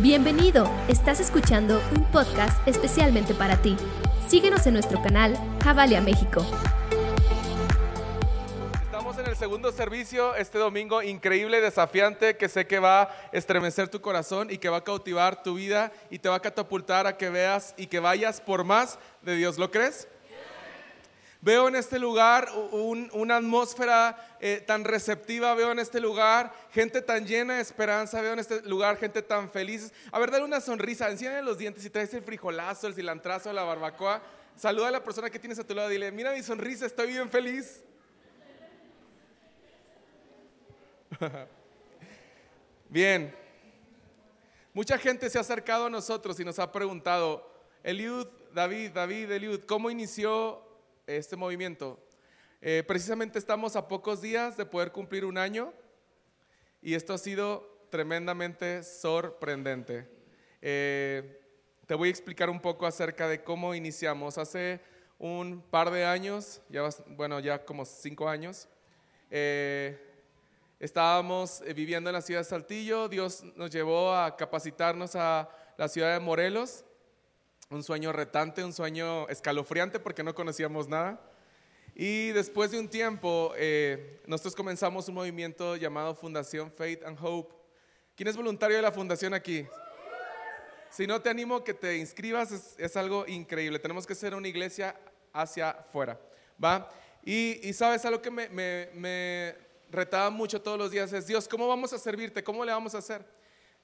Bienvenido, estás escuchando un podcast especialmente para ti. Síguenos en nuestro canal Javalia México. Estamos en el segundo servicio este domingo, increíble, desafiante, que sé que va a estremecer tu corazón y que va a cautivar tu vida y te va a catapultar a que veas y que vayas por más de Dios. ¿Lo crees? Veo en este lugar una atmósfera eh, tan receptiva, veo en este lugar gente tan llena de esperanza, veo en este lugar gente tan feliz. A ver, dale una sonrisa, enciende los dientes y traes el frijolazo, el cilantrazo, la barbacoa. Saluda a la persona que tienes a tu lado dile, mira mi sonrisa, estoy bien feliz. Bien, mucha gente se ha acercado a nosotros y nos ha preguntado, Eliud, David, David, Eliud, ¿cómo inició este movimiento. Eh, precisamente estamos a pocos días de poder cumplir un año y esto ha sido tremendamente sorprendente. Eh, te voy a explicar un poco acerca de cómo iniciamos. Hace un par de años, ya, bueno, ya como cinco años, eh, estábamos viviendo en la ciudad de Saltillo. Dios nos llevó a capacitarnos a la ciudad de Morelos un sueño retante, un sueño escalofriante porque no conocíamos nada. Y después de un tiempo, eh, nosotros comenzamos un movimiento llamado Fundación Faith and Hope. ¿Quién es voluntario de la fundación aquí? Si no te animo que te inscribas, es, algo increíble. Tenemos que ser una iglesia hacia afuera, ¿va? Y, sabes, algo que me, me retaba mucho todos los días es, Dios, ¿cómo vamos a servirte? ¿Cómo le vamos a hacer?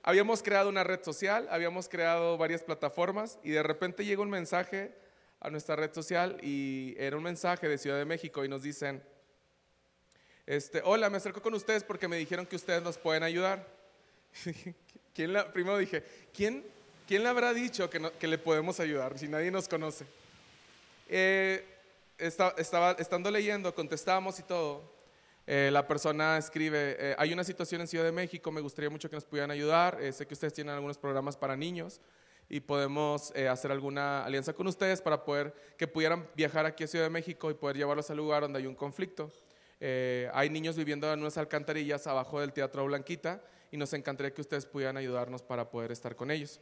Habíamos creado una red social, habíamos creado varias plataformas y de repente llega un mensaje a nuestra red social y era un mensaje de Ciudad de México y nos dicen, este, hola, me acerco con ustedes porque me dijeron que ustedes nos pueden ayudar. ¿Quién primero dije, ¿quién, ¿quién le habrá dicho que, que le podemos ayudar si nadie nos conoce? Eh, estaba, estando leyendo, contestamos y todo, eh, la persona escribe, eh, hay una situación en Ciudad de México, me gustaría mucho que nos pudieran ayudar, eh, sé que ustedes tienen algunos programas para niños y podemos hacer alguna alianza con ustedes para poder que pudieran viajar aquí a Ciudad de México y poder llevarlos al lugar donde hay un conflicto. hay niños viviendo en unas alcantarillas abajo del Teatro Blanquita y nos encantaría que ustedes pudieran ayudarnos para poder estar con ellos.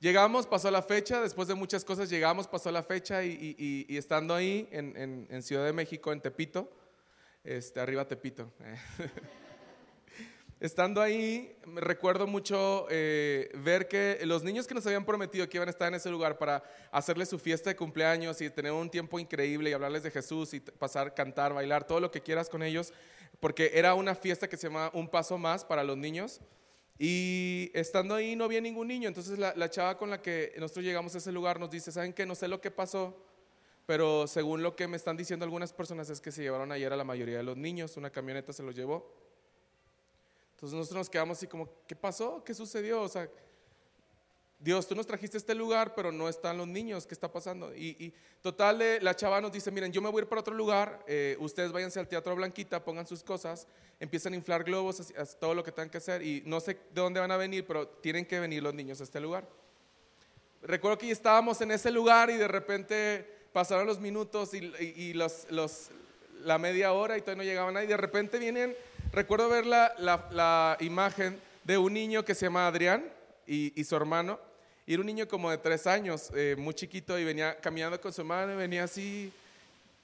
Llegamos, pasó la fecha, después de muchas cosas llegamos, pasó la fecha y, estando ahí en, en Ciudad de México, en Tepito, este, arriba Tepito. Estando ahí, me recuerdo mucho eh, ver que los niños que nos habían prometido que iban a estar en ese lugar para hacerles su fiesta de cumpleaños y tener un tiempo increíble y hablarles de Jesús y pasar, cantar, bailar, todo lo que quieras con ellos, porque era una fiesta que se llama Un Paso Más para los niños. Y estando ahí no había ningún niño, entonces la, la chava con la que nosotros llegamos a ese lugar nos dice, ¿saben qué? No sé lo que pasó, pero según lo que me están diciendo algunas personas es que se llevaron ayer a la mayoría de los niños, una camioneta se los llevó. Entonces nosotros nos quedamos así como, ¿qué pasó? ¿Qué sucedió? O sea, Dios, tú nos trajiste a este lugar, pero no están los niños, ¿qué está pasando? Y, total, eh, la chava nos dice, miren, yo me voy a ir para otro lugar, eh, ustedes váyanse al Teatro Blanquita, pongan sus cosas, empiezan a inflar globos, todo lo que tengan que hacer, y no sé de dónde van a venir, pero tienen que venir los niños a este lugar. Recuerdo que estábamos en ese lugar y de repente pasaron los minutos y, los, la media hora y todavía no llegaban nadie. De repente vienen, recuerdo ver la, la, imagen de un niño que se llama Adrián y, su hermano. Y era un niño como de tres años, eh, muy chiquito, y venía caminando con su madre, venía así,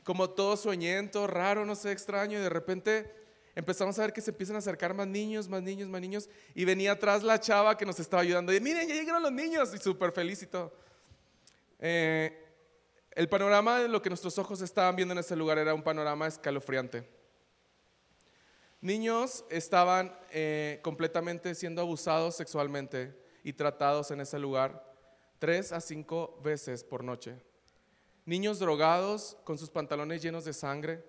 como todo sueñento, raro, no sé, extraño, y de repente empezamos a ver que se empiezan a acercar más niños, más niños, más niños, y venía atrás la chava que nos estaba ayudando, y miren, ya llegaron los niños, y súper feliz y todo. Eh, el panorama de lo que nuestros ojos estaban viendo en ese lugar era un panorama escalofriante. Niños estaban eh, completamente siendo abusados sexualmente y tratados en ese lugar tres a cinco veces por noche. Niños drogados con sus pantalones llenos de sangre.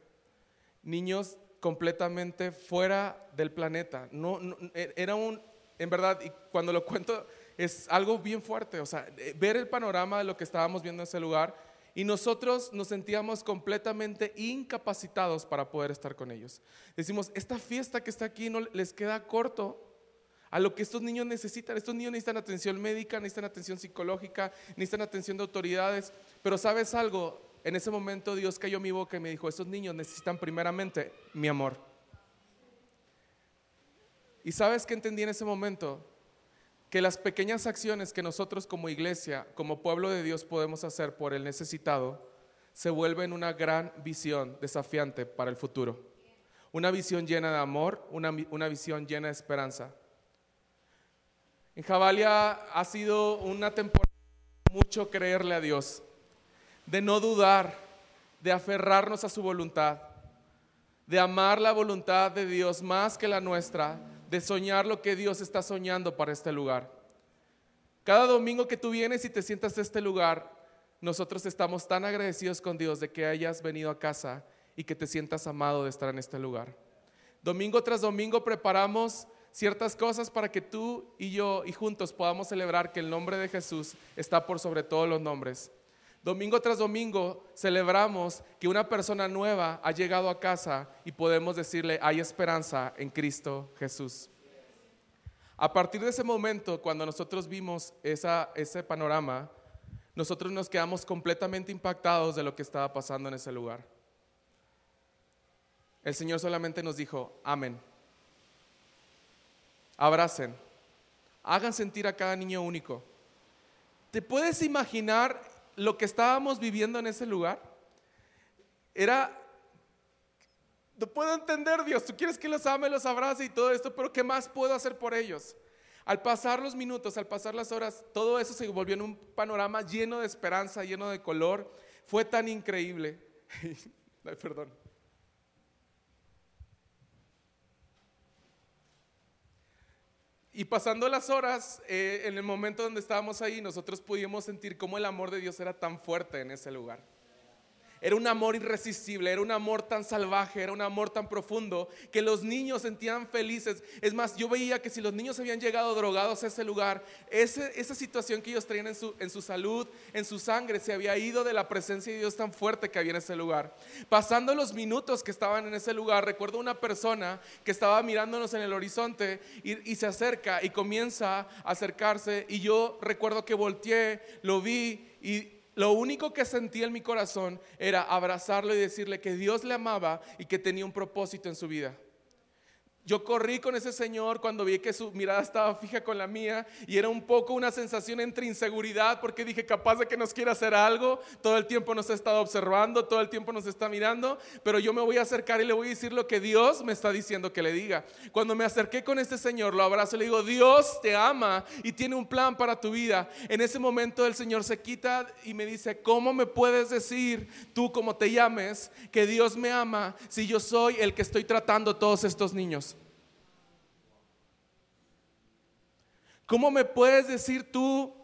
Niños completamente fuera del planeta. No, e, era un, en verdad, y cuando lo cuento es algo bien fuerte. O sea, eh, ver el panorama de lo que estábamos viendo en ese lugar y nosotros nos sentíamos completamente incapacitados para poder estar con ellos. Decimos, esta fiesta que está aquí no les queda corto a lo que estos niños necesitan. Estos niños necesitan atención médica, necesitan atención psicológica, necesitan atención de autoridades. Pero sabes algo, en ese momento Dios cayó mi boca y me dijo, estos niños necesitan primeramente mi amor. ¿Y sabes qué entendí en ese momento? Que las pequeñas acciones que nosotros como iglesia, como pueblo de Dios podemos hacer por el necesitado, se vuelven una gran visión desafiante para el futuro. Una visión llena de amor, una, una visión llena de esperanza. En Jabalia ha sido una temporada de mucho creerle a Dios, de no dudar, de aferrarnos a su voluntad, de amar la voluntad de Dios más que la nuestra, de soñar lo que Dios está soñando para este lugar. Cada domingo que tú vienes y te sientas a este lugar, nosotros estamos tan agradecidos con Dios de que hayas venido a casa y que te sientas amado de estar en este lugar. Domingo tras domingo preparamos ciertas cosas para que tú y yo y juntos podamos celebrar que el nombre de Jesús está por sobre todos los nombres. Domingo tras domingo celebramos que una persona nueva ha llegado a casa y podemos decirle, hay esperanza en Cristo Jesús. A partir de ese momento, cuando nosotros vimos ese panorama, nosotros nos quedamos completamente impactados de lo que estaba pasando en ese lugar. El Señor solamente nos dijo, amén. Abracen, hagan sentir a cada niño único. ¿Te puedes imaginar lo que estábamos viviendo en ese lugar era, no puedo entender Dios, tú quieres que los ame, los abrace y todo esto, pero ¿qué más puedo hacer por ellos? Al pasar los minutos, al pasar las horas, todo eso se volvió en un panorama lleno de esperanza, lleno de color. Fue tan increíble. Ay, perdón. Y pasando las horas, eh, en el momento donde estábamos ahí, nosotros pudimos sentir cómo el amor de Dios era tan fuerte en ese lugar. Era un amor irresistible, era un amor tan salvaje, era un amor tan profundo que los niños sentían felices. Es más, yo veía que si los niños habían llegado drogados a ese lugar, esa situación que ellos traían en su, salud, en su sangre, se había ido de la presencia de Dios tan fuerte que había en ese lugar. Pasando los minutos que estaban en ese lugar, recuerdo una persona que estaba mirándonos en el horizonte y, y se acerca y comienza a acercarse y yo recuerdo que volteé, lo vi y lo único que sentí en mi corazón era abrazarlo y decirle que Dios le amaba y que tenía un propósito en su vida. Yo corrí con ese señor cuando vi que su mirada estaba fija con la mía y era un poco una sensación entre inseguridad porque dije capaz de que nos quiera hacer algo, todo el tiempo nos ha estado observando, todo el tiempo nos está mirando, pero yo me voy a acercar y le voy a decir lo que Dios me está diciendo que le diga. Cuando me acerqué con este señor, lo abrazo y le digo, Dios te ama y tiene un plan para tu vida. En ese momento el Señor se quita y me dice, ¿cómo me puedes decir tú como te llames que Dios me ama si yo soy el que estoy tratando a todos estos niños? ¿Cómo me puedes decir tú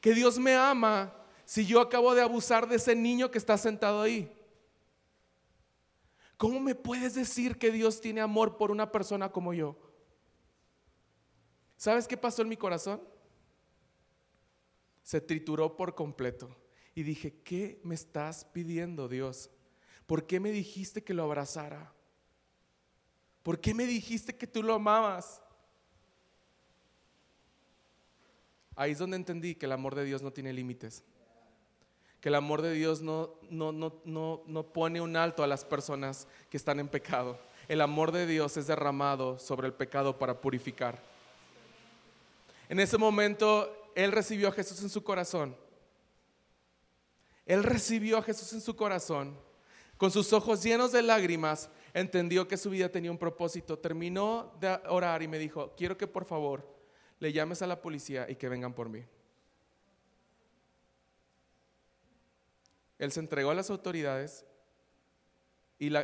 que Dios me ama si yo acabo de abusar de ese niño que está sentado ahí? ¿Cómo me puedes decir que Dios tiene amor por una persona como yo? ¿Sabes qué pasó en mi corazón? Se trituró por completo. Y dije, ¿qué me estás pidiendo, Dios? ¿Por qué me dijiste que lo abrazara? ¿Por qué me dijiste que tú lo amabas? Ahí es donde entendí que el amor de Dios no tiene límites. Que el amor de Dios no, no, no, no, pone un alto a las personas que están en pecado. El amor de Dios es derramado sobre el pecado para purificar. En ese momento, Él recibió a Jesús en su corazón. Él recibió a Jesús en su corazón. Con sus ojos llenos de lágrimas, entendió que su vida tenía un propósito. Terminó de orar y me dijo, quiero que por favor le llames a la policía y que vengan por mí. Él se entregó a las autoridades y,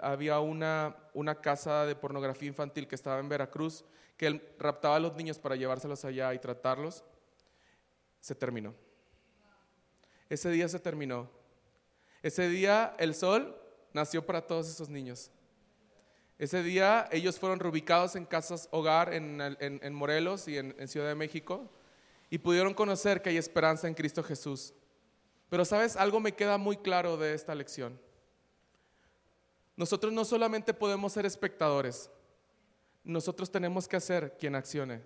había una, una, casa de pornografía infantil que estaba en Veracruz, que él raptaba a los niños para llevárselos allá y tratarlos. Se terminó. Ese día se terminó. Ese día el sol nació para todos esos niños. Ese día ellos fueron reubicados en casas hogar en, Morelos y en, Ciudad de México y pudieron conocer que hay esperanza en Cristo Jesús. Pero sabes, algo me queda muy claro de esta lección. Nosotros no solamente podemos ser espectadores, nosotros tenemos que hacer quien accione.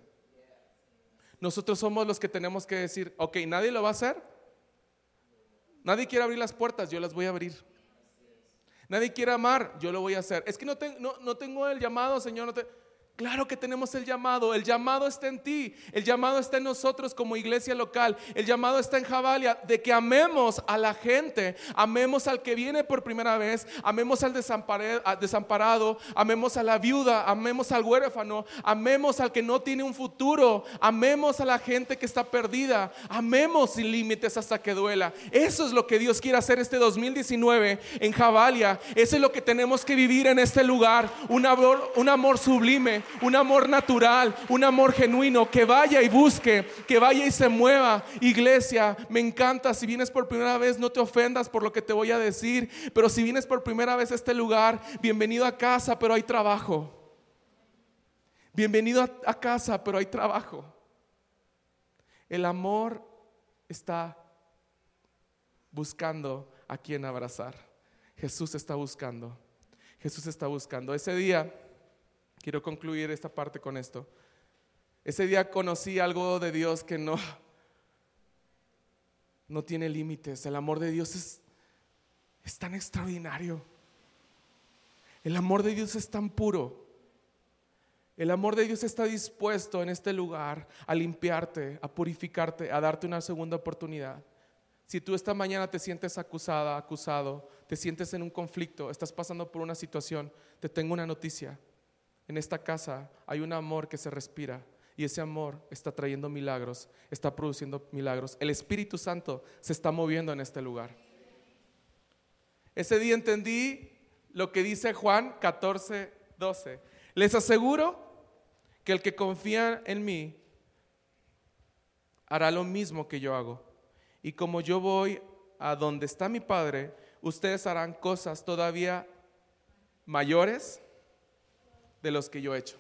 Nosotros somos los que tenemos que decir, ok, nadie lo va a hacer. Nadie quiere abrir las puertas, yo las voy a abrir. Nadie quiere amar, yo lo voy a hacer. Es que no, no, tengo el llamado, Señor. Claro que tenemos el llamado, el llamado está en ti, el llamado está en nosotros como iglesia local, el llamado está en Javalia de que amemos a la gente, amemos al que viene por primera vez, amemos al desamparado, amemos a la viuda, amemos al huérfano, amemos al que no tiene un futuro, amemos a la gente que está perdida, amemos sin límites hasta que duela. Eso es lo que Dios quiere hacer este 2019 en Javalia, eso es lo que tenemos que vivir en este lugar, un amor, un amor sublime un amor natural, un amor genuino, que vaya y busque, que vaya y se mueva. Iglesia, me encanta, si vienes por primera vez, no te ofendas por lo que te voy a decir, pero si vienes por primera vez a este lugar, bienvenido a casa, pero hay trabajo. Bienvenido a, casa, pero hay trabajo. El amor está buscando a quien abrazar. Jesús está buscando. Jesús está buscando. Ese día Quiero concluir esta parte con esto. Ese día conocí algo de Dios que no, no tiene límites. El amor de Dios es, es tan extraordinario. El amor de Dios es tan puro. El amor de Dios está dispuesto en este lugar a limpiarte, a purificarte, a darte una segunda oportunidad. Si tú esta mañana te sientes acusada, acusado, te sientes en un conflicto, estás pasando por una situación, te tengo una noticia. En esta casa hay un amor que se respira y ese amor está trayendo milagros, está produciendo milagros. El Espíritu Santo se está moviendo en este lugar. Ese día entendí lo que dice Juan 14, 12. Les aseguro que el que confía en mí hará lo mismo que yo hago. Y como yo voy a donde está mi Padre, ustedes harán cosas todavía mayores de los que yo he hecho.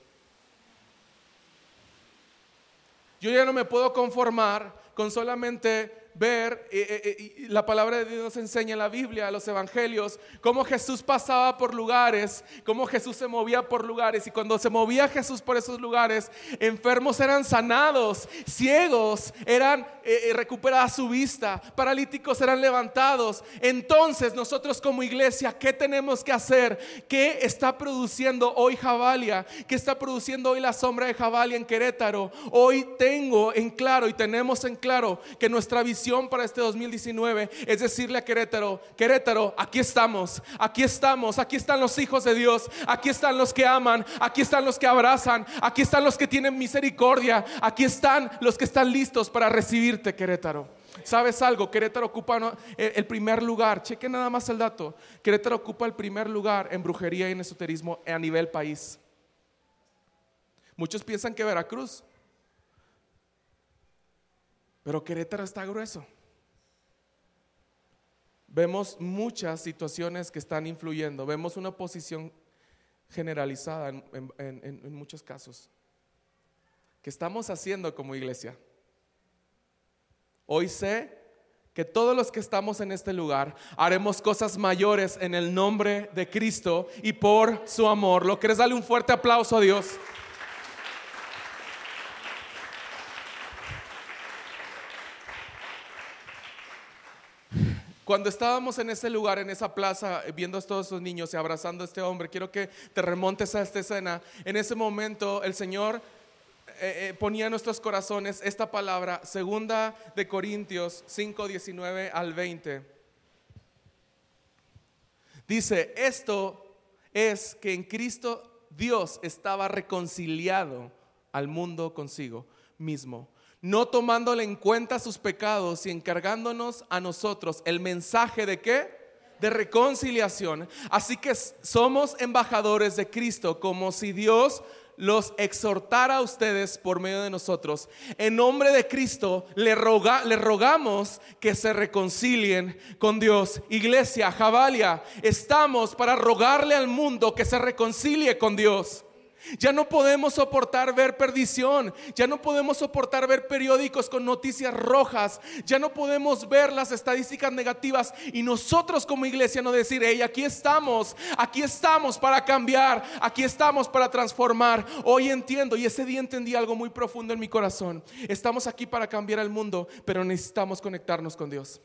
Yo ya no me puedo conformar con solamente ver, eh, eh, eh, la palabra de Dios enseña en la Biblia, los evangelios, cómo Jesús pasaba por lugares, cómo Jesús se movía por lugares. Y cuando se movía Jesús por esos lugares, enfermos eran sanados, ciegos eran recuperadas su vista, paralíticos eran levantados. Entonces nosotros como iglesia, ¿qué tenemos que hacer? ¿Qué está produciendo hoy Javalia? ¿Qué está produciendo hoy la sombra de Javalia en Querétaro? Hoy tengo en claro y tenemos en claro que nuestra visión para este 2019 es decirle a Querétaro, Querétaro, aquí estamos, aquí estamos, aquí están los hijos de Dios, aquí están los que aman, aquí están los que abrazan, aquí están los que tienen misericordia, aquí están los que están listos para recibirte, Querétaro. ¿Sabes algo? Querétaro ocupa el primer lugar. Cheque nada más el dato. Querétaro ocupa el primer lugar en brujería y en esoterismo a nivel país. Muchos piensan que Veracruz pero Querétaro está grueso. Vemos muchas situaciones que están influyendo, vemos una posición generalizada en, muchos casos. ¿Qué estamos haciendo como iglesia? Hoy sé que todos los que estamos en este lugar haremos cosas mayores en el nombre de Cristo y por su amor. ¿Lo quieres darle un fuerte aplauso a Dios? Cuando estábamos en ese lugar, en esa plaza, viendo a todos esos niños y abrazando a este hombre, quiero que te remontes a esta escena. En ese momento el Señor eh, eh, ponía en nuestros corazones esta palabra, segunda de Corintios 5, 19 al 20. Dice, esto es que en Cristo Dios estaba reconciliado al mundo consigo mismo no tomándole en cuenta sus pecados y encargándonos a nosotros el mensaje de qué? De reconciliación. Así que somos embajadores de Cristo, como si Dios los exhortara a ustedes por medio de nosotros. En nombre de Cristo le, le rogamos que se reconcilien con Dios. Iglesia, Javalia, estamos para rogarle al mundo que se reconcilie con Dios. Ya no podemos soportar ver perdición, ya no podemos soportar ver periódicos con noticias rojas, ya no podemos ver las estadísticas negativas y nosotros como iglesia no decir, hey, aquí estamos, aquí estamos para cambiar, aquí estamos para transformar. Hoy entiendo y ese día entendí algo muy profundo en mi corazón. Estamos aquí para cambiar el mundo, pero necesitamos conectarnos con Dios.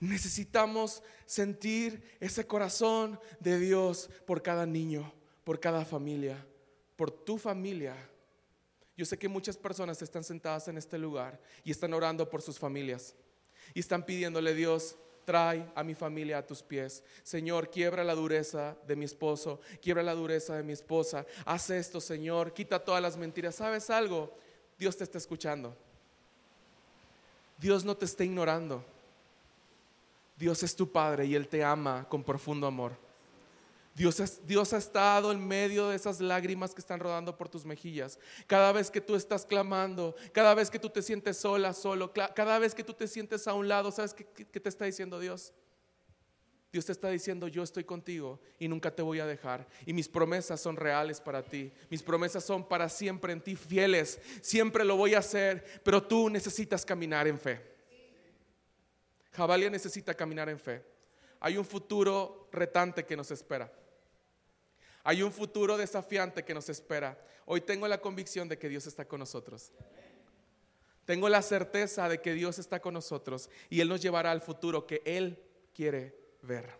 Necesitamos sentir ese corazón de Dios por cada niño, por cada familia, por tu familia. Yo sé que muchas personas están sentadas en este lugar y están orando por sus familias y están pidiéndole Dios, trae a mi familia a tus pies. Señor, quiebra la dureza de mi esposo, quiebra la dureza de mi esposa. Haz esto, Señor, quita todas las mentiras. ¿Sabes algo? Dios te está escuchando. Dios no te está ignorando. Dios es tu Padre y Él te ama con profundo amor. Dios, Dios, ha estado en medio de esas lágrimas que están rodando por tus mejillas. Cada vez que tú estás clamando, cada vez que tú te sientes sola, solo, cada vez que tú te sientes a un lado, ¿sabes qué, qué te está diciendo Dios? Dios te está diciendo, yo estoy contigo y nunca te voy a dejar. Y mis promesas son reales para ti. Mis promesas son para siempre en ti, fieles. Siempre lo voy a hacer, pero tú necesitas caminar en fe. Jabalia necesita caminar en fe. Hay un futuro retante que nos espera. Hay un futuro desafiante que nos espera. Hoy tengo la convicción de que Dios está con nosotros. Tengo la certeza de que Dios está con nosotros y Él nos llevará al futuro que Él quiere ver.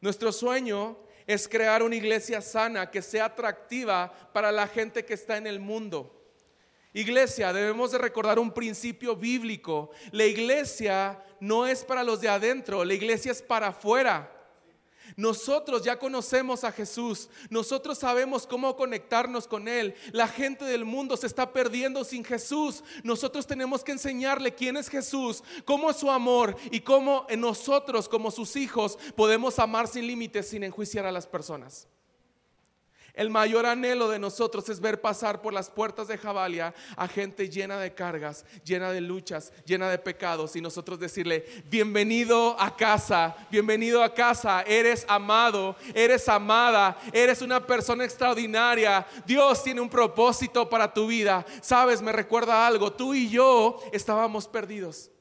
Nuestro sueño es crear una iglesia sana que sea atractiva para la gente que está en el mundo. Iglesia, debemos de recordar un principio bíblico. La iglesia no es para los de adentro, la iglesia es para afuera. Nosotros ya conocemos a Jesús, nosotros sabemos cómo conectarnos con Él. La gente del mundo se está perdiendo sin Jesús. Nosotros tenemos que enseñarle quién es Jesús, cómo es su amor y cómo nosotros como sus hijos podemos amar sin límites, sin enjuiciar a las personas. El mayor anhelo de nosotros es ver pasar por las puertas de Jabalia a gente llena de cargas, llena de luchas, llena de pecados y nosotros decirle, bienvenido a casa, bienvenido a casa, eres amado, eres amada, eres una persona extraordinaria, Dios tiene un propósito para tu vida. Sabes, me recuerda algo, tú y yo estábamos perdidos.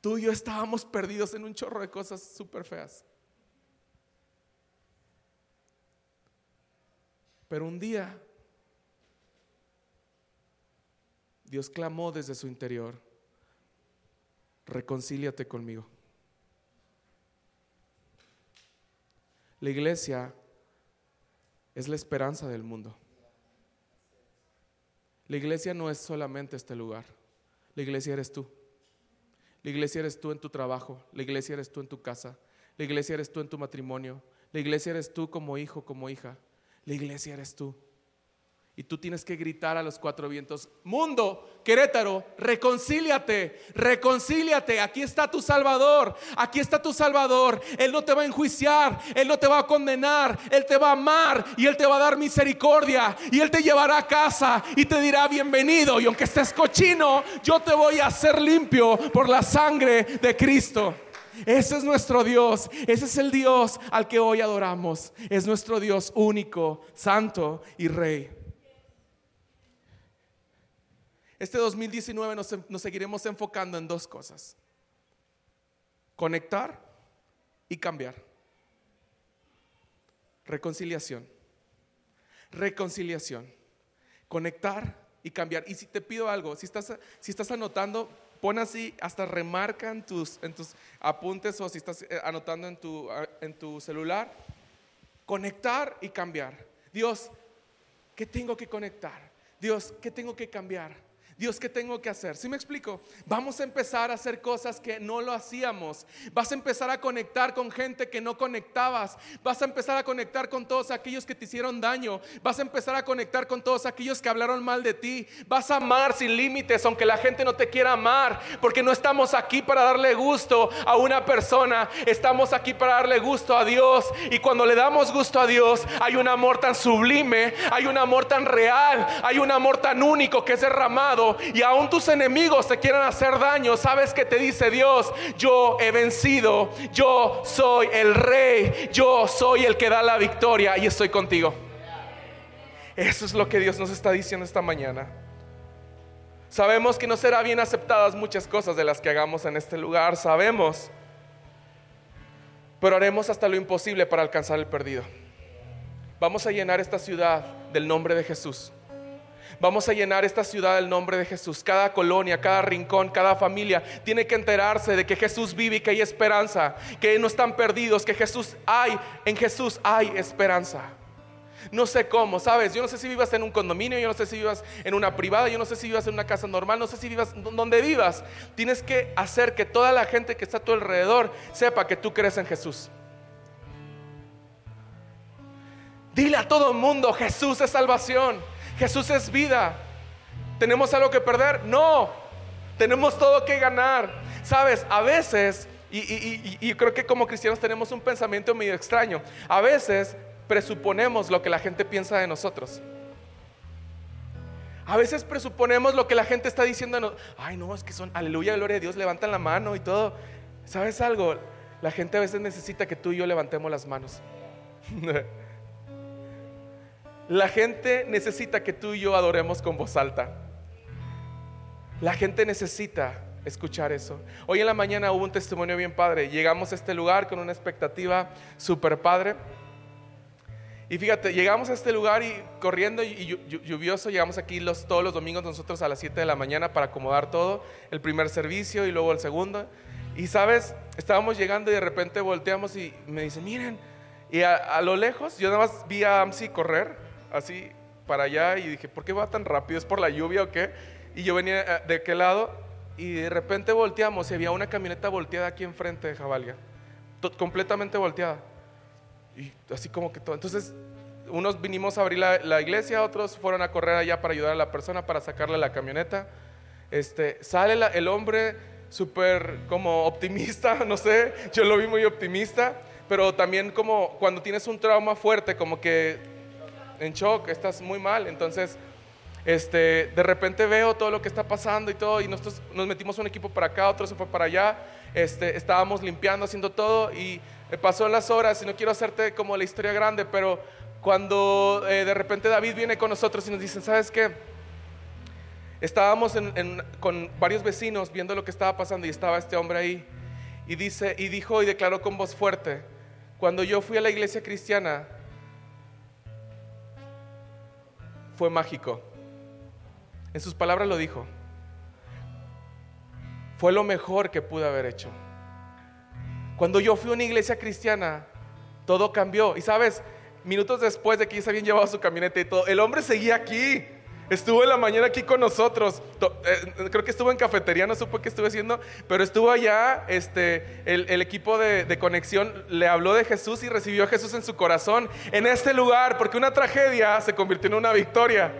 Tú y yo estábamos perdidos en un chorro de cosas súper feas. Pero un día Dios clamó desde su interior, reconcíliate conmigo. La iglesia es la esperanza del mundo. La iglesia no es solamente este lugar. La iglesia eres tú. La iglesia eres tú en tu trabajo. La iglesia eres tú en tu casa. La iglesia eres tú en tu matrimonio. La iglesia eres tú como hijo, como hija. La iglesia eres tú. Y tú tienes que gritar a los cuatro vientos, mundo, Querétaro, reconcíliate, reconcíliate, aquí está tu Salvador, aquí está tu Salvador, Él no te va a enjuiciar, Él no te va a condenar, Él te va a amar y Él te va a dar misericordia y Él te llevará a casa y te dirá bienvenido y aunque estés cochino, yo te voy a hacer limpio por la sangre de Cristo. Ese es nuestro Dios. Ese es el Dios al que hoy adoramos. Es nuestro Dios único, santo y rey. Este 2019 nos, seguiremos enfocando en dos cosas. Conectar y cambiar. Reconciliación. Reconciliación. Conectar y cambiar. Y si te pido algo, si estás, si estás anotando, pon así, hasta remarca en tus, tus apuntes o si estás eh, anotando en tu, en tu celular, conectar y cambiar. Dios, ¿qué tengo que conectar? Dios, ¿qué tengo que cambiar? Dios, ¿qué tengo que hacer? ¿Sí me explico? Vamos a empezar a hacer cosas que no lo hacíamos. Vas a empezar a conectar con gente que no conectabas. Vas a empezar a conectar con todos aquellos que te hicieron daño. Vas a empezar a conectar con todos aquellos que hablaron mal de ti. Vas a amar sin límites, aunque la gente no te quiera amar. Porque no estamos aquí para darle gusto a una persona. Estamos aquí para darle gusto a Dios. Y cuando le damos gusto a Dios, hay un amor tan sublime, hay un amor tan real, hay un amor tan único que es derramado y aún tus enemigos te quieran hacer daño, sabes que te dice Dios, yo he vencido, yo soy el rey, yo soy el que da la victoria y estoy contigo. Eso es lo que Dios nos está diciendo esta mañana. Sabemos que no será bien aceptadas muchas cosas de las que hagamos en este lugar, sabemos, pero haremos hasta lo imposible para alcanzar el perdido. Vamos a llenar esta ciudad del nombre de Jesús. Vamos a llenar esta ciudad del nombre de Jesús. Cada colonia, cada rincón, cada familia tiene que enterarse de que Jesús vive y que hay esperanza, que no están perdidos, que Jesús hay, en Jesús hay esperanza. No sé cómo, ¿sabes? Yo no sé si vivas en un condominio, yo no sé si vivas en una privada, yo no sé si vivas en una casa normal, no sé si vivas donde vivas. Tienes que hacer que toda la gente que está a tu alrededor sepa que tú crees en Jesús. Dile a todo el mundo, Jesús es salvación, Jesús es vida. ¿Tenemos algo que perder? No, tenemos todo que ganar. Sabes, a veces, y, creo que como cristianos tenemos un pensamiento medio extraño, a veces presuponemos lo que la gente piensa de nosotros. A veces presuponemos lo que la gente está diciendo. Ay, no, es que son, aleluya, gloria a Dios, levantan la mano y todo. ¿Sabes algo? La gente a veces necesita que tú y yo levantemos las manos. La gente necesita que tú y yo adoremos con voz alta. La gente necesita escuchar eso. Hoy en la mañana hubo un testimonio bien padre. Llegamos a este lugar con una expectativa súper padre. Y fíjate, llegamos a este lugar y corriendo y lluvioso, llegamos aquí los, todos los domingos nosotros a las 7 de la mañana para acomodar todo, el primer servicio y luego el segundo. Y sabes, estábamos llegando y de repente volteamos y me dicen, miren, y a, lo lejos yo nada más vi a Amsi correr así para allá y dije, ¿por qué va tan rápido? ¿Es por la lluvia o qué? Y yo venía eh, de qué lado y de repente volteamos y había una camioneta volteada aquí enfrente de Jabalia, completamente volteada. Y así como que todo. Entonces, unos vinimos a abrir la, iglesia, otros fueron a correr allá para ayudar a la persona, para sacarle la camioneta. Este, sale el hombre súper como optimista, no sé, yo lo vi muy optimista, pero también como cuando tienes un trauma fuerte, como que en shock, estás muy mal. Entonces, este, de repente veo todo lo que está pasando y todo, y nosotros nos metimos un equipo para acá, otro se fue para allá, este, estábamos limpiando, haciendo todo, y pasó las horas, y no quiero hacerte como la historia grande, pero cuando eh, de repente David viene con nosotros y nos dice, ¿sabes qué? Estábamos con varios vecinos viendo lo que estaba pasando y estaba este hombre ahí y dice y dijo y declaró con voz fuerte, cuando yo fui a la iglesia cristiana fue mágico. En sus palabras lo dijo. Fue lo mejor que pude haber hecho. Cuando yo fui a una iglesia cristiana, todo cambió. Y sabes, minutos después de que ya se habían llevado su camioneta y todo, el hombre seguía aquí. Estuvo en la mañana aquí con nosotros. Eh, creo que estuvo en cafetería, no supo qué estuve haciendo, pero estuvo allá. Este, el, equipo de, de, conexión le habló de Jesús y recibió a Jesús en su corazón en este lugar, porque una tragedia se convirtió en una victoria.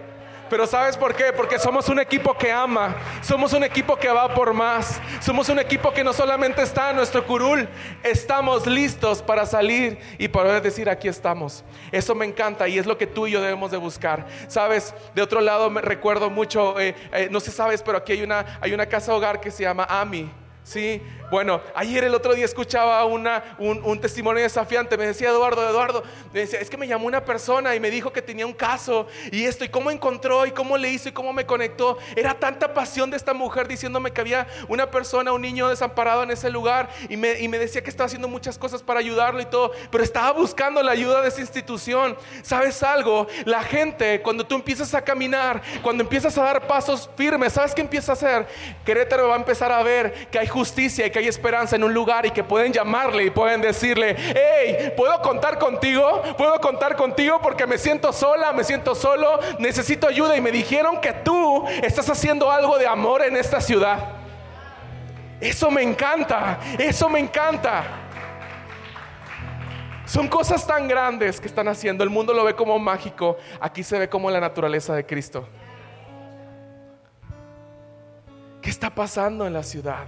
Pero ¿sabes por qué? Porque somos un equipo que ama, somos un equipo que va por más, somos un equipo que no solamente está en nuestro curul, estamos listos para salir y para decir aquí estamos. Eso me encanta y es lo que tú y yo debemos de buscar. ¿Sabes? De otro lado me recuerdo mucho, eh, eh, no sé sabes, pero aquí hay una, hay una casa hogar que se llama AMI. Sí, bueno, ayer el otro día escuchaba una, un, testimonio desafiante. Me decía Eduardo, Eduardo, me decía, es que me llamó una persona y me dijo que tenía un caso y esto, y cómo encontró y cómo le hizo y cómo me conectó. Era tanta pasión de esta mujer diciéndome que había una persona, un niño desamparado en ese lugar y me, y me decía que estaba haciendo muchas cosas para ayudarlo y todo, pero estaba buscando la ayuda de esa institución. ¿Sabes algo? La gente, cuando tú empiezas a caminar, cuando empiezas a dar pasos firmes, ¿sabes qué empieza a hacer? Querétaro va a empezar a ver que hay justicia y que hay esperanza en un lugar y que pueden llamarle y pueden decirle, hey, ¿puedo contar contigo? ¿Puedo contar contigo porque me siento sola, me siento solo, necesito ayuda? Y me dijeron que tú estás haciendo algo de amor en esta ciudad. Eso me encanta, eso me encanta. Son cosas tan grandes que están haciendo. El mundo lo ve como mágico. Aquí se ve como la naturaleza de Cristo. ¿Qué está pasando en la ciudad?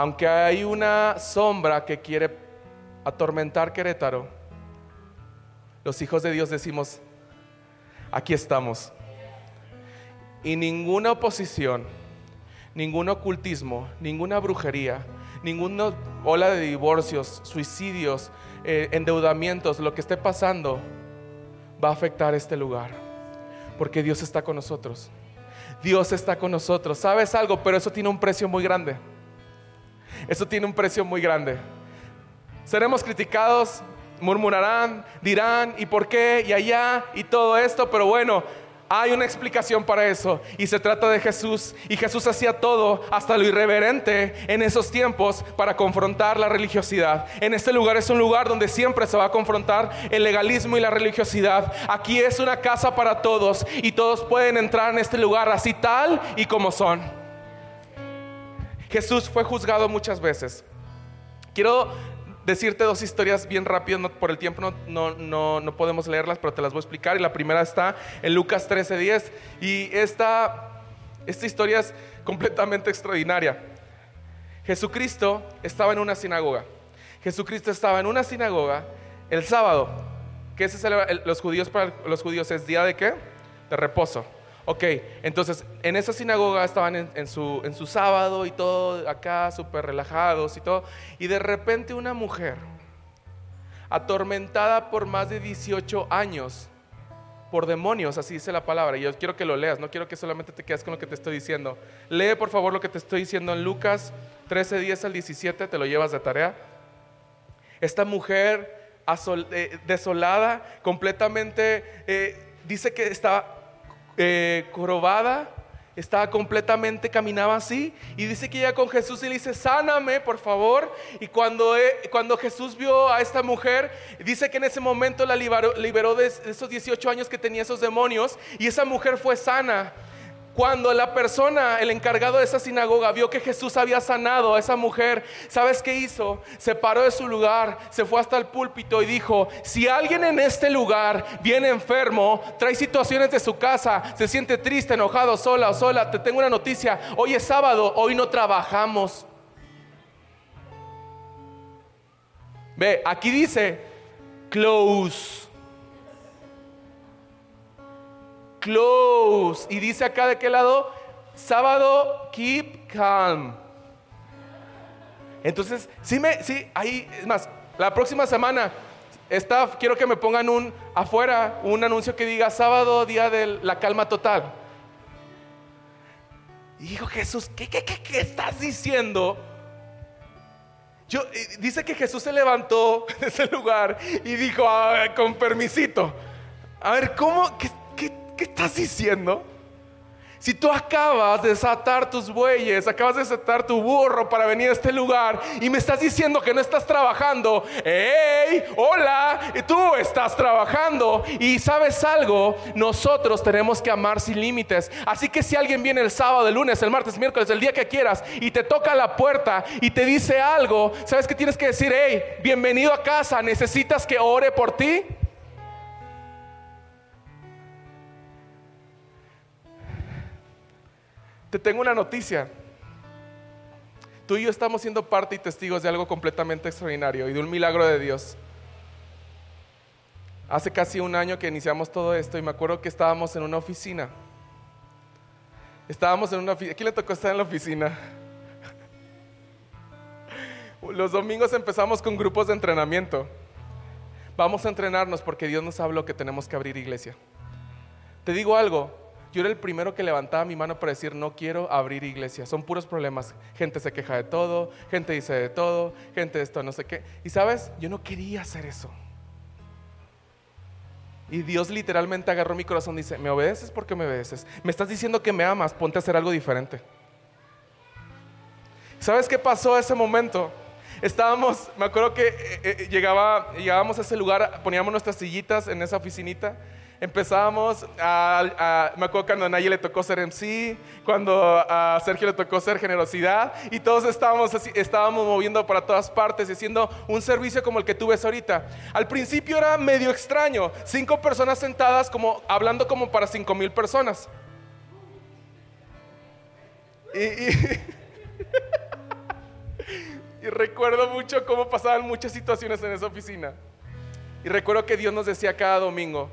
Aunque hay una sombra que quiere atormentar Querétaro, los hijos de Dios decimos, aquí estamos. Y ninguna oposición, ningún ocultismo, ninguna brujería, ninguna ola de divorcios, suicidios, eh, endeudamientos, lo que esté pasando, va a afectar este lugar. Porque Dios está con nosotros. Dios está con nosotros. ¿Sabes algo? Pero eso tiene un precio muy grande. Eso tiene un precio muy grande. Seremos criticados, murmurarán, dirán, ¿y por qué? Y allá, y todo esto, pero bueno, Hay una explicación para eso y se trata de Jesús. Y Jesús hacía todo, hasta lo irreverente, en esos tiempos para confrontar la religiosidad. En este lugar es un lugar donde siempre se va a confrontar el legalismo y la religiosidad. Aquí es una casa para todos y todos pueden entrar en este lugar así tal y como son. Jesús fue juzgado muchas veces. Quiero decirte dos historias bien rápido, por el tiempo no, no, no, podemos leerlas, pero te las voy a explicar. Y la primera está en Lucas 13:10. Y esta, esta historia es completamente extraordinaria. Jesucristo estaba en una sinagoga. Jesucristo estaba en una sinagoga el sábado. ¿Qué se celebra? Los judíos para los judíos es día de qué? De reposo. Ok, entonces en esa sinagoga estaban en, su, en su sábado y todo acá, súper relajados y todo. Y de repente una mujer, atormentada por más de 18 años, por demonios, así dice la palabra. Y yo quiero que lo leas, no quiero que solamente te quedes con lo que te estoy diciendo. Lee por favor lo que te estoy diciendo en Lucas 13, 10 al 17, te lo llevas de tarea. Esta mujer eh, desolada, completamente, eh, dice que estaba eh, estaba completamente, caminaba así, y dice que llega con Jesús y le dice, sáname, por favor. Y cuando, eh, cuando Jesús vio a esta mujer, dice que en ese momento la liberó, liberó de esos 18 años que tenía esos demonios, y esa mujer fue sana. Cuando la persona, el encargado de esa sinagoga, vio que Jesús había sanado a esa mujer, ¿sabes qué hizo? Se paró de su lugar, se fue hasta el púlpito y dijo, si alguien en este lugar viene enfermo, trae situaciones de su casa, se siente triste, enojado, sola o sola, te tengo una noticia, hoy es sábado, hoy no trabajamos. Ve, aquí dice, close. close. Y dice acá de qué lado, sábado, keep calm. Entonces, sí me, sí, ahí, es más, la próxima semana, está, quiero que me pongan un afuera, un anuncio que diga sábado, día de la calma total. Y dijo Jesús, ¿qué, qué, qué, qué estás diciendo? Yo, eh, dice que Jesús se levantó de ese lugar y dijo, con permisito, a ver, ¿cómo? ¿Qué, ¿Qué estás diciendo? Si tú acabas de desatar tus bueyes, acabas de desatar tu burro para venir a este lugar y me estás diciendo que no estás trabajando, ¡Hey! ¡Hola! Tú estás trabajando. Y sabes algo, nosotros tenemos que amar sin límites. Así que si alguien viene el sábado, el lunes, el martes, el miércoles, el día que quieras y te toca la puerta y te dice algo, ¿sabes qué tienes que decir? ¡Hey! Bienvenido a casa, ¿necesitas que ore por ti? Te tengo una noticia. Tú y yo estamos siendo parte y testigos de algo completamente extraordinario y de un milagro de Dios. Hace casi un año que iniciamos todo esto y me acuerdo que estábamos en una oficina. Estábamos en una oficina. quién le tocó estar en la oficina? Los domingos empezamos con grupos de entrenamiento. Vamos a entrenarnos porque Dios nos habló que tenemos que abrir iglesia. Te digo algo, yo era el primero que levantaba mi mano para decir, no quiero abrir iglesia. Son puros problemas. Gente se queja de todo, gente dice de todo, gente de esto, no sé qué. Y sabes, yo no quería hacer eso. Y Dios literalmente agarró mi corazón y dice, ¿me obedeces porque me obedeces? Me estás diciendo que me amas, ponte a hacer algo diferente. ¿Sabes qué pasó ese momento? Estábamos, me acuerdo que eh, eh, llegaba, llegábamos a ese lugar, poníamos nuestras sillitas en esa oficinita empezábamos, a, me acuerdo cuando a Naye le tocó ser MC, cuando a Sergio le tocó ser generosidad, y todos estábamos, estábamos moviendo para todas partes y haciendo un servicio como el que tú ves ahorita. Al principio era medio extraño, cinco personas sentadas como hablando como para cinco mil personas. Y, y recuerdo mucho cómo pasaban muchas situaciones en esa oficina. Y recuerdo que Dios nos decía cada domingo,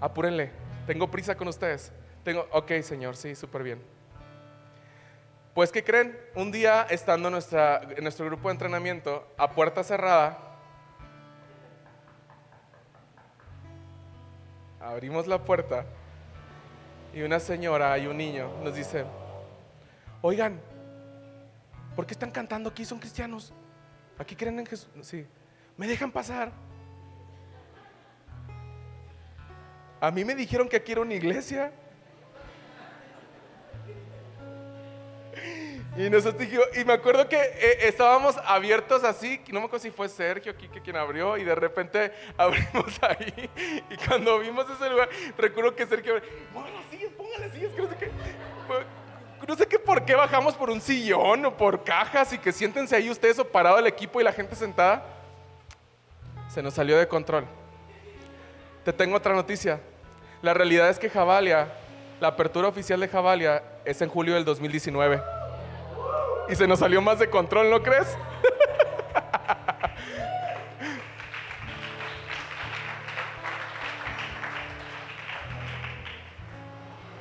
apúrenle, tengo prisa con ustedes. Tengo, ok, Señor, sí, súper bien. Pues, ¿qué creen? Un día, estando en, nuestra, nuestro grupo de entrenamiento, a puerta cerrada, abrimos la puerta y una señora y un niño nos dice, oigan, ¿por qué están cantando aquí? Son cristianos. Aquí creen en Jesús. Sí, me dejan pasar. A mí me dijeron que aquí era una iglesia. Y nosotros dijimos, y me acuerdo que eh, estábamos abiertos así, no me acuerdo si fue Sergio aquí quien abrió, y de repente abrimos ahí, y cuando vimos ese lugar, recuerdo que Sergio, pongan las sillas, pongan las sillas, que no sé qué. No sé qué por qué bajamos por un sillón o por cajas y que siéntense ahí ustedes o parado el equipo y la gente sentada. Se nos salió de control. Te tengo otra noticia. La realidad es que Javalia, la apertura oficial de Javalia es en julio del 2019 y se nos salió más de control, ¿no crees?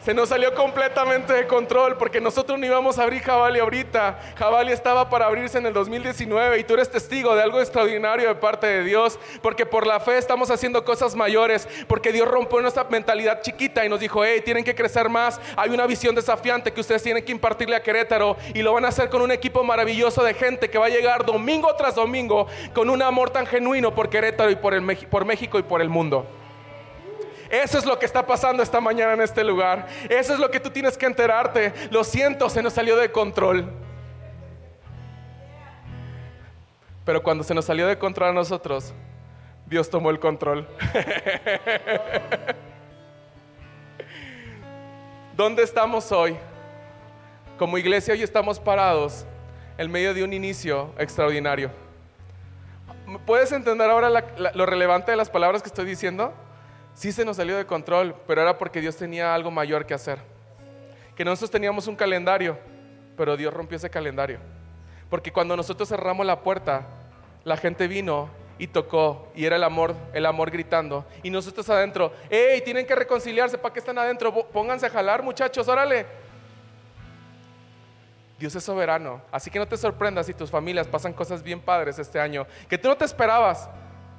Se nos salió completamente de control porque nosotros no íbamos a abrir Jabali ahorita. Jabali estaba para abrirse en el 2019 y tú eres testigo de algo extraordinario de parte de Dios porque por la fe estamos haciendo cosas mayores porque Dios rompió nuestra mentalidad chiquita y nos dijo, hey, tienen que crecer más. Hay una visión desafiante que ustedes tienen que impartirle a Querétaro y lo van a hacer con un equipo maravilloso de gente que va a llegar domingo tras domingo con un amor tan genuino por Querétaro y por, el, por México y por el mundo. Eso es lo que está pasando esta mañana en este lugar. Eso es lo que tú tienes que enterarte. Lo siento, se nos salió de control. Pero cuando se nos salió de control a nosotros, Dios tomó el control. ¿Dónde estamos hoy? Como iglesia hoy estamos parados en medio de un inicio extraordinario. ¿Puedes entender ahora lo relevante de las palabras que estoy diciendo? Sí se nos salió de control, pero era porque Dios tenía algo mayor que hacer. Que nosotros teníamos un calendario, pero Dios rompió ese calendario. Porque cuando nosotros cerramos la puerta, la gente vino y tocó y era el amor, el amor gritando. Y nosotros adentro, ¡Ey! Tienen que reconciliarse, ¿para qué están adentro? Pónganse a jalar, muchachos, órale. Dios es soberano, así que no te sorprendas si tus familias pasan cosas bien padres este año, que tú no te esperabas,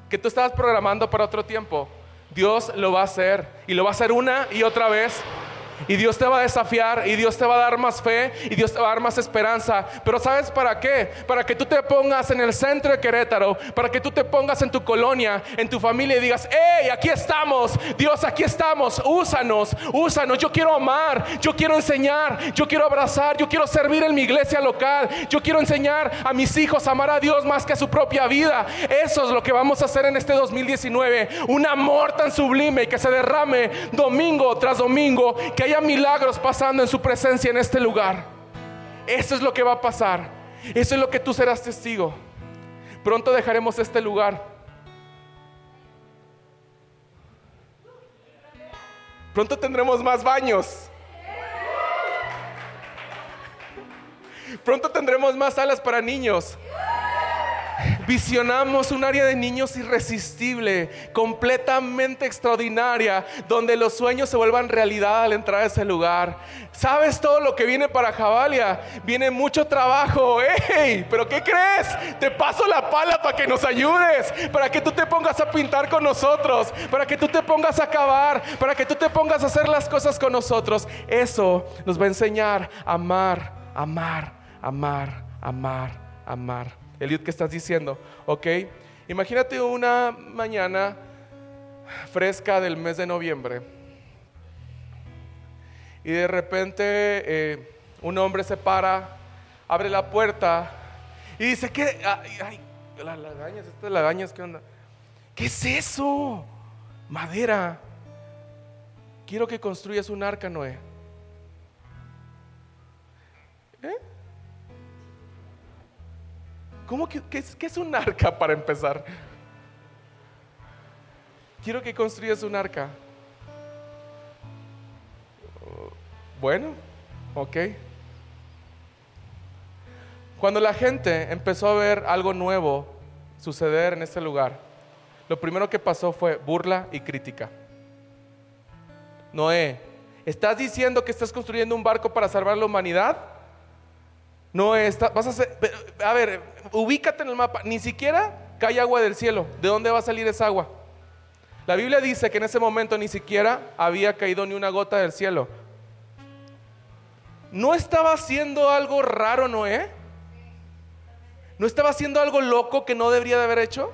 que tú estabas programando para otro tiempo, Dios lo va a hacer y lo va a hacer una y otra vez. Y Dios te va a desafiar y Dios te va a dar más fe y Dios te va a dar más esperanza. Pero ¿sabes para qué? Para que tú te pongas en el centro de Querétaro, para que tú te pongas en tu colonia, en tu familia y digas, hey, aquí estamos, Dios, aquí estamos, úsanos, úsanos, yo quiero amar, yo quiero enseñar, yo quiero abrazar, yo quiero servir en mi iglesia local, yo quiero enseñar a mis hijos a amar a Dios más que a su propia vida. Eso es lo que vamos a hacer en este 2019, un amor tan sublime que se derrame domingo tras domingo, que haya milagros pasando en su presencia en este lugar. Eso es lo que va a pasar. Eso es lo que tú serás testigo. Pronto dejaremos este lugar. Pronto tendremos más baños. Pronto tendremos más salas para niños. Visionamos un área de niños irresistible, completamente extraordinaria, donde los sueños se vuelvan realidad al entrar a ese lugar. ¿Sabes todo lo que viene para Javalia? Viene mucho trabajo. ¡Ey! ¿Pero qué crees? Te paso la pala para que nos ayudes, para que tú te pongas a pintar con nosotros, para que tú te pongas a acabar, para que tú te pongas a hacer las cosas con nosotros. Eso nos va a enseñar a amar, amar, amar, amar, amar. Eliud, ¿qué estás diciendo? Ok, imagínate una mañana fresca del mes de noviembre y de repente eh, un hombre se para, abre la puerta y dice, ¿qué? Las lagañas, estas lagañas, ¿qué onda? ¿Qué es eso? Madera. Quiero que construyas un arca, Noé. ¿Eh? ¿Cómo que qué es, un arca para empezar? Quiero que construyas un arca. Bueno, ok. Cuando la gente empezó a ver algo nuevo suceder en este lugar, lo primero que pasó fue burla y crítica. Noé, ¿estás diciendo que estás construyendo un barco para salvar la humanidad? No está, vas a hacer, a ver, ubícate en el mapa, ni siquiera cae agua del cielo. ¿De dónde va a salir esa agua? La Biblia dice que en ese momento ni siquiera había caído ni una gota del cielo. ¿No estaba haciendo algo raro Noé? ¿No estaba haciendo algo loco que no debería de haber hecho?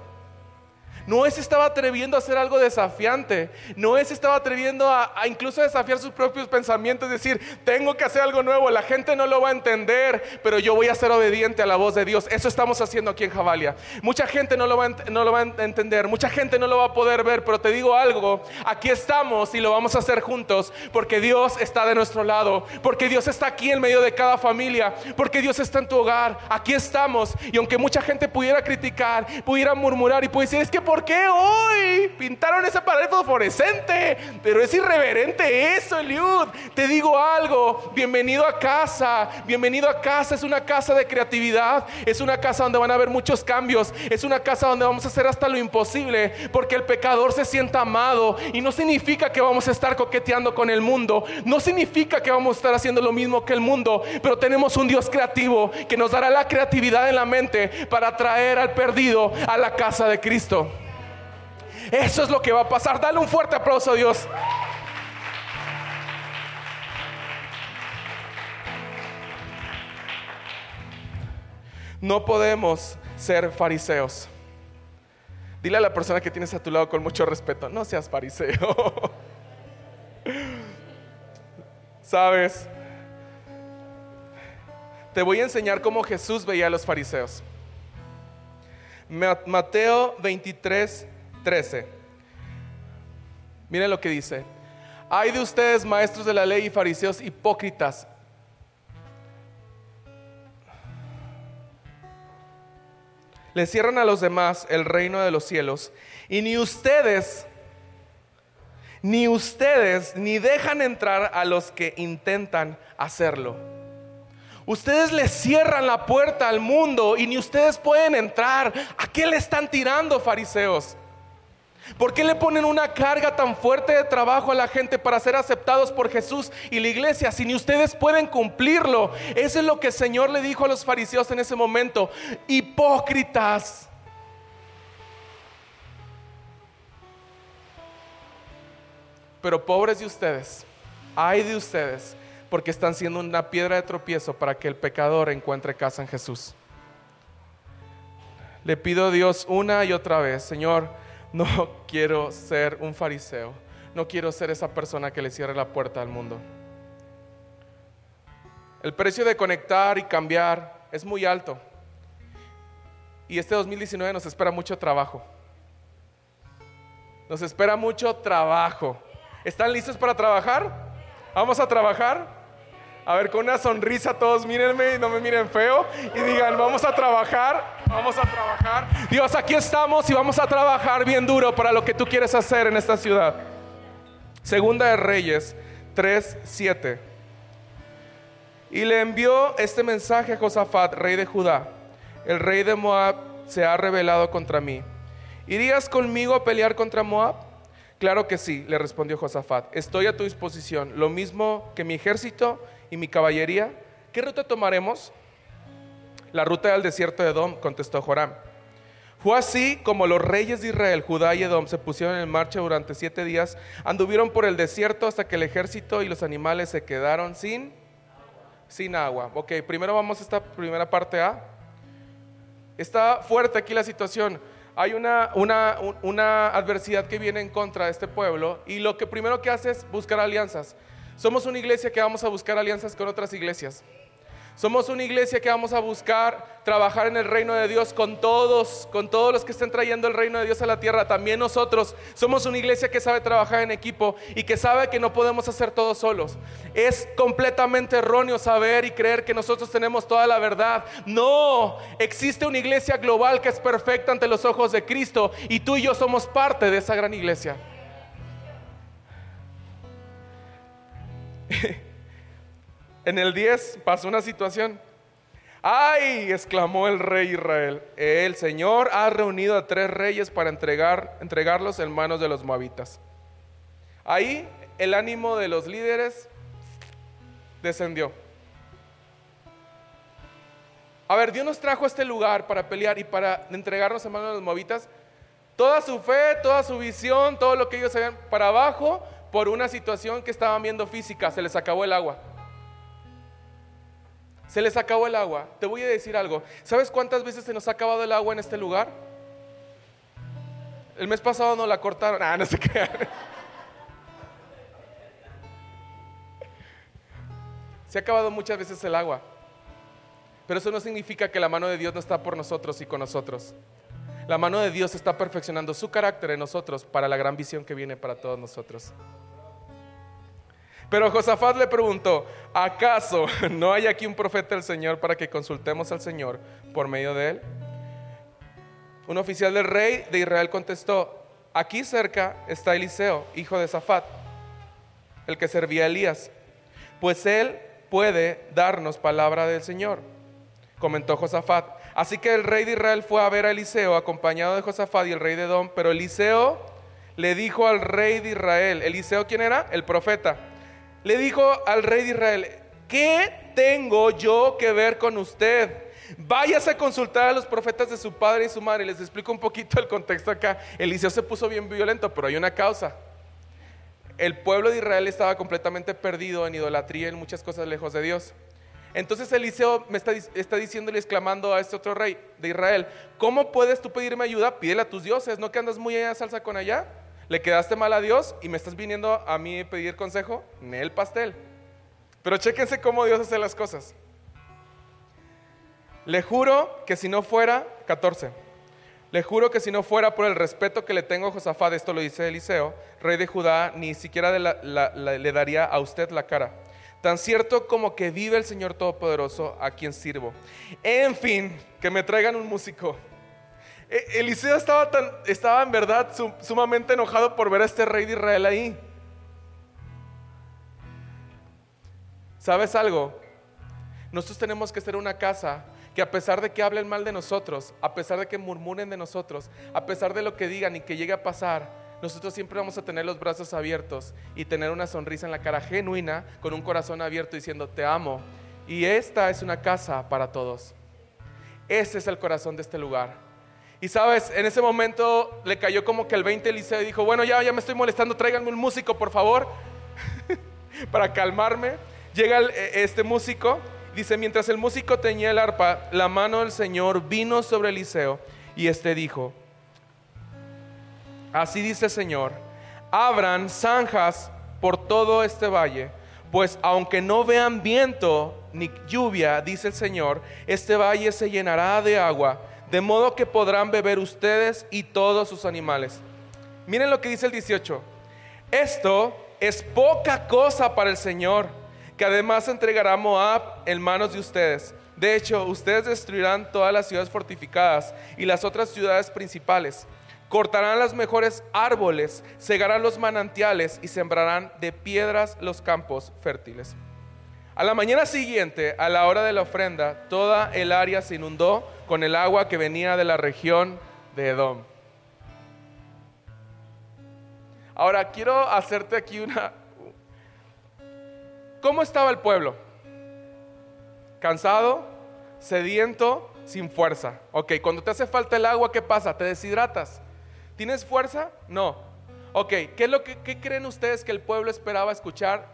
Noé se estaba atreviendo a hacer algo desafiante. Noé se estaba atreviendo a, a incluso desafiar sus propios pensamientos, decir, tengo que hacer algo nuevo, la gente no lo va a entender, pero yo voy a ser obediente a la voz de Dios. Eso estamos haciendo aquí en Javalia. Mucha gente no lo va a, no lo va a entender, mucha gente no lo va a poder ver, pero te digo algo, aquí estamos y lo vamos a hacer juntos, porque Dios está de nuestro lado, porque Dios está aquí en medio de cada familia, porque Dios está en tu hogar, aquí estamos. Y aunque mucha gente pudiera criticar, pudiera murmurar y puede decir, es que ¿por qué hoy pintaron esa pared fosforescente? Pero es irreverente eso, Eliud. Te digo algo, bienvenido a casa, bienvenido a casa. Es una casa de creatividad, es una casa donde van a haber muchos cambios, es una casa donde vamos a hacer hasta lo imposible, porque el pecador se sienta amado y no significa que vamos a estar coqueteando con el mundo, no significa que vamos a estar haciendo lo mismo que el mundo, pero tenemos un Dios creativo que nos dará la creatividad en la mente para traer al perdido a la casa de Cristo. Eso es lo que va a pasar. Dale un fuerte aplauso a Dios. No podemos ser fariseos. Dile a la persona que tienes a tu lado con mucho respeto, no seas fariseo. ¿Sabes? Te voy a enseñar cómo Jesús veía a los fariseos. Mateo 23, 13. Miren lo que dice. Hay de ustedes, maestros de la ley y fariseos hipócritas. Le cierran a los demás el reino de los cielos y ni ustedes, ni ustedes, ni dejan entrar a los que intentan hacerlo. Ustedes le cierran la puerta al mundo y ni ustedes pueden entrar. ¿A qué le están tirando, fariseos? ¿Por qué le ponen una carga tan fuerte de trabajo a la gente para ser aceptados por Jesús y la iglesia si ni ustedes pueden cumplirlo? Eso es lo que el Señor le dijo a los fariseos en ese momento. Hipócritas. Pero pobres de ustedes, ay de ustedes, porque están siendo una piedra de tropiezo para que el pecador encuentre casa en Jesús. Le pido a Dios una y otra vez, Señor, no quiero ser un fariseo, no quiero ser esa persona que le cierre la puerta al mundo. El precio de conectar y cambiar es muy alto. Y este 2019 nos espera mucho trabajo. Nos espera mucho trabajo. ¿Están listos para trabajar? ¿Vamos a trabajar? A ver, con una sonrisa todos mírenme y no me miren feo y digan, vamos a trabajar, vamos a trabajar. Dios, aquí estamos y vamos a trabajar bien duro para lo que tú quieres hacer en esta ciudad. Segunda de Reyes 3, 7. Y le envió este mensaje a Josafat, rey de Judá. El rey de Moab se ha rebelado contra mí. ¿Irías conmigo a pelear contra Moab? Claro que sí, le respondió Josafat. Estoy a tu disposición, lo mismo que mi ejército y mi caballería, ¿qué ruta tomaremos? La ruta del desierto de Edom, contestó Joram. Fue así como los reyes de Israel, Judá y Edom se pusieron en marcha durante siete días, anduvieron por el desierto hasta que el ejército y los animales se quedaron sin, sin agua. Ok, primero vamos a esta primera parte A. Está fuerte aquí la situación. Hay una, una, una adversidad que viene en contra de este pueblo y lo que primero que hace es buscar alianzas. Somos una iglesia que vamos a buscar alianzas con otras iglesias. Somos una iglesia que vamos a buscar trabajar en el reino de Dios con todos, con todos los que estén trayendo el reino de Dios a la tierra. También nosotros somos una iglesia que sabe trabajar en equipo y que sabe que no podemos hacer todo solos. Es completamente erróneo saber y creer que nosotros tenemos toda la verdad. No, existe una iglesia global que es perfecta ante los ojos de Cristo y tú y yo somos parte de esa gran iglesia. en el 10 pasó una situación. ¡Ay! exclamó el rey Israel. El Señor ha reunido a tres reyes para entregar, entregarlos en manos de los moabitas. Ahí el ánimo de los líderes descendió. A ver, Dios nos trajo a este lugar para pelear y para entregarnos en manos de los moabitas. Toda su fe, toda su visión, todo lo que ellos sabían para abajo por una situación que estaban viendo física, se les acabó el agua. Se les acabó el agua. Te voy a decir algo. ¿Sabes cuántas veces se nos ha acabado el agua en este lugar? El mes pasado no la cortaron. Ah, no sé qué. Se ha acabado muchas veces el agua. Pero eso no significa que la mano de Dios no está por nosotros y con nosotros. La mano de Dios está perfeccionando su carácter en nosotros para la gran visión que viene para todos nosotros. Pero Josafat le preguntó, ¿acaso no hay aquí un profeta del Señor para que consultemos al Señor por medio de él? Un oficial del rey de Israel contestó, aquí cerca está Eliseo, hijo de Safat, el que servía a Elías, pues él puede darnos palabra del Señor, comentó Josafat. Así que el rey de Israel fue a ver a Eliseo acompañado de Josafat y el rey de Edom, pero Eliseo le dijo al rey de Israel, Eliseo quién era? El profeta. Le dijo al rey de Israel, ¿qué tengo yo que ver con usted? Váyase a consultar a los profetas de su padre y su madre. Les explico un poquito el contexto acá. Eliseo se puso bien violento, pero hay una causa. El pueblo de Israel estaba completamente perdido en idolatría, en muchas cosas lejos de Dios. Entonces Eliseo me está, está diciéndole, exclamando a este otro rey de Israel, ¿cómo puedes tú pedirme ayuda? Pídele a tus dioses, ¿no que andas muy allá salsa con allá? ¿Le quedaste mal a Dios y me estás viniendo a mí pedir consejo? En el pastel. Pero chéquense cómo Dios hace las cosas. Le juro que si no fuera, 14, le juro que si no fuera por el respeto que le tengo a Josafat, esto lo dice Eliseo, rey de Judá, ni siquiera le daría a usted la cara. Tan cierto como que vive el Señor Todopoderoso a quien sirvo. En fin, que me traigan un músico. E, Eliseo estaba, tan, estaba en verdad sumamente enojado por ver a este rey de Israel ahí. ¿Sabes algo? Nosotros tenemos que ser una casa que a pesar de que hablen mal de nosotros, a pesar de que murmuren de nosotros, a pesar de lo que digan y que llegue a pasar, nosotros siempre vamos a tener los brazos abiertos y tener una sonrisa en la cara genuina, con un corazón abierto diciendo, te amo. Y esta es una casa para todos. Ese es el corazón de este lugar. Y sabes, en ese momento le cayó como que el 20 Eliseo dijo, bueno, ya, ya me estoy molestando, tráiganme un músico, por favor, para calmarme. Llega e, este músico Dice, mientras el músico teñía el arpa, la mano del Señor vino sobre Eliseo y este dijo, así dice el Señor, abran zanjas por todo este valle, pues aunque no vean viento ni lluvia, dice el Señor, este valle se llenará de agua, de modo que podrán beber ustedes y todos sus animales. Miren lo que dice el 18, esto es poca cosa para el Señor que además entregará Moab en manos de ustedes. De hecho, ustedes destruirán todas las ciudades fortificadas y las otras ciudades principales. Cortarán los mejores árboles, cegarán los manantiales y sembrarán de piedras los campos fértiles. A la mañana siguiente, a la hora de la ofrenda, toda el área se inundó con el agua que venía de la región de Edom. Ahora quiero hacerte aquí una, ¿Cómo estaba el pueblo? Cansado, sediento, sin fuerza. Ok, cuando te hace falta el agua, ¿qué pasa? ¿Te deshidratas? ¿Tienes fuerza? No. Ok, ¿qué, es lo que, creen ustedes que el pueblo esperaba escuchar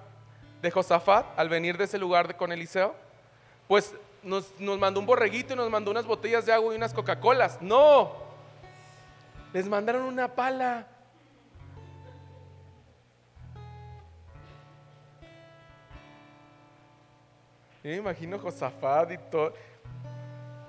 de Josafat al venir de ese lugar con Eliseo? Pues nos, nos mandó un borreguito y nos mandó unas botellas de agua y unas Coca-Colas. No, les mandaron una pala. Yo me imagino Josafat y todo.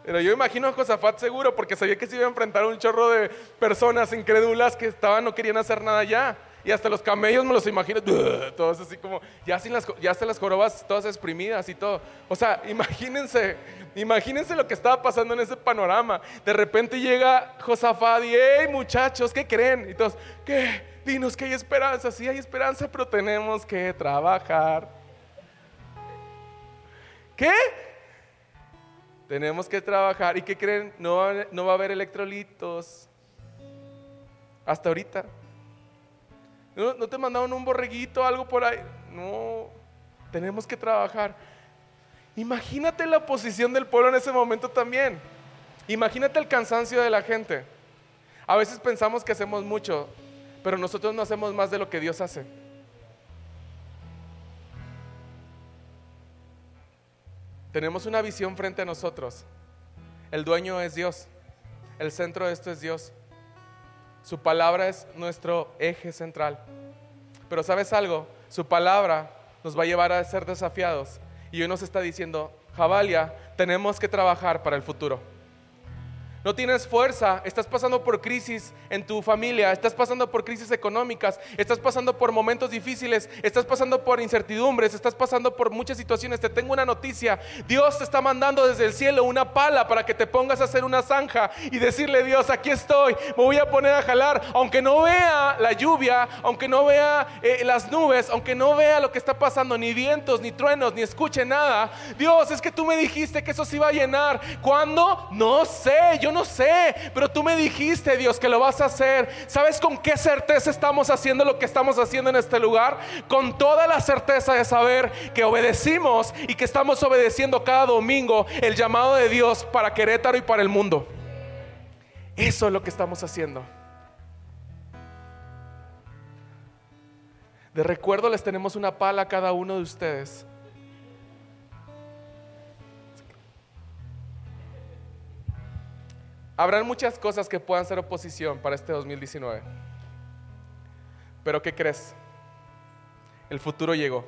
Pero yo imagino a Josafat seguro porque sabía que se iba a enfrentar a un chorro de personas incrédulas que estaban, no querían hacer nada ya. Y hasta los camellos me los imagino, todos así como, ya, sin las, ya hasta las jorobas todas exprimidas y todo. O sea, imagínense, imagínense lo que estaba pasando en ese panorama. De repente llega Josafat y, hey muchachos, ¿qué creen? Y todos, ¿qué? Dinos que hay esperanza, sí hay esperanza, pero tenemos que trabajar. ¿Qué? Tenemos que trabajar. ¿Y qué creen? No va, no va a haber electrolitos. Hasta ahorita. ¿No, ¿No te mandaron un borreguito, algo por ahí? No, tenemos que trabajar. Imagínate la posición del pueblo en ese momento también. Imagínate el cansancio de la gente. A veces pensamos que hacemos mucho, pero nosotros no hacemos más de lo que Dios hace. Tenemos una visión frente a nosotros. El dueño es Dios. El centro de esto es Dios. Su palabra es nuestro eje central. Pero sabes algo, su palabra nos va a llevar a ser desafiados. Y hoy nos está diciendo, Javalia, tenemos que trabajar para el futuro no tienes fuerza, estás pasando por crisis en tu familia, estás pasando por crisis económicas, estás pasando por momentos difíciles, estás pasando por incertidumbres, estás pasando por muchas situaciones. Te tengo una noticia, Dios te está mandando desde el cielo una pala para que te pongas a hacer una zanja y decirle, Dios, aquí estoy, me voy a poner a jalar, aunque no vea la lluvia, aunque no vea eh, las nubes, aunque no vea lo que está pasando, ni vientos, ni truenos, ni escuche nada. Dios, es que tú me dijiste que eso se iba a llenar. ¿Cuándo? No sé, yo no sé, pero tú me dijiste, Dios, que lo vas a hacer. ¿Sabes con qué certeza estamos haciendo lo que estamos haciendo en este lugar? Con toda la certeza de saber que obedecimos y que estamos obedeciendo cada domingo el llamado de Dios para Querétaro y para el mundo. Eso es lo que estamos haciendo. De recuerdo les tenemos una pala a cada uno de ustedes Habrán muchas cosas que puedan ser oposición para este 2019. Pero ¿qué crees? El futuro llegó.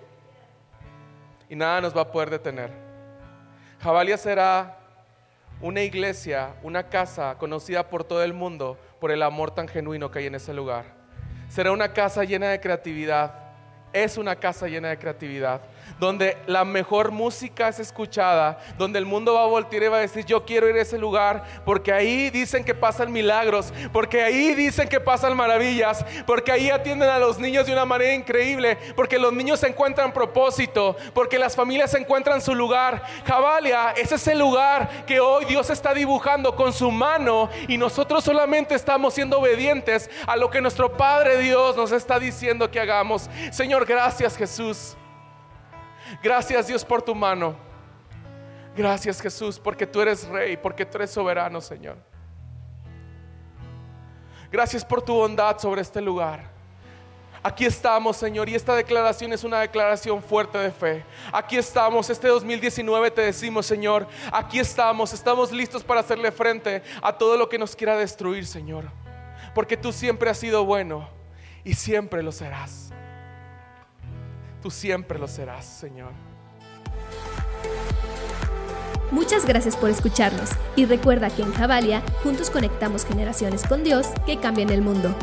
Y nada nos va a poder detener. Jabalia será una iglesia, una casa conocida por todo el mundo por el amor tan genuino que hay en ese lugar. Será una casa llena de creatividad. Es una casa llena de creatividad donde la mejor música es escuchada, donde el mundo va a voltear y va a decir, yo quiero ir a ese lugar, porque ahí dicen que pasan milagros, porque ahí dicen que pasan maravillas, porque ahí atienden a los niños de una manera increíble, porque los niños encuentran propósito, porque las familias encuentran su lugar. Jabalia es ese lugar que hoy Dios está dibujando con su mano y nosotros solamente estamos siendo obedientes a lo que nuestro Padre Dios nos está diciendo que hagamos. Señor, gracias Jesús. Gracias Dios por tu mano. Gracias Jesús porque tú eres rey, porque tú eres soberano, Señor. Gracias por tu bondad sobre este lugar. Aquí estamos, Señor, y esta declaración es una declaración fuerte de fe. Aquí estamos, este 2019 te decimos, Señor, aquí estamos, estamos listos para hacerle frente a todo lo que nos quiera destruir, Señor. Porque tú siempre has sido bueno y siempre lo serás. Tú siempre lo serás, Señor. Muchas gracias por escucharnos y recuerda que en Javalia juntos conectamos generaciones con Dios que cambian el mundo.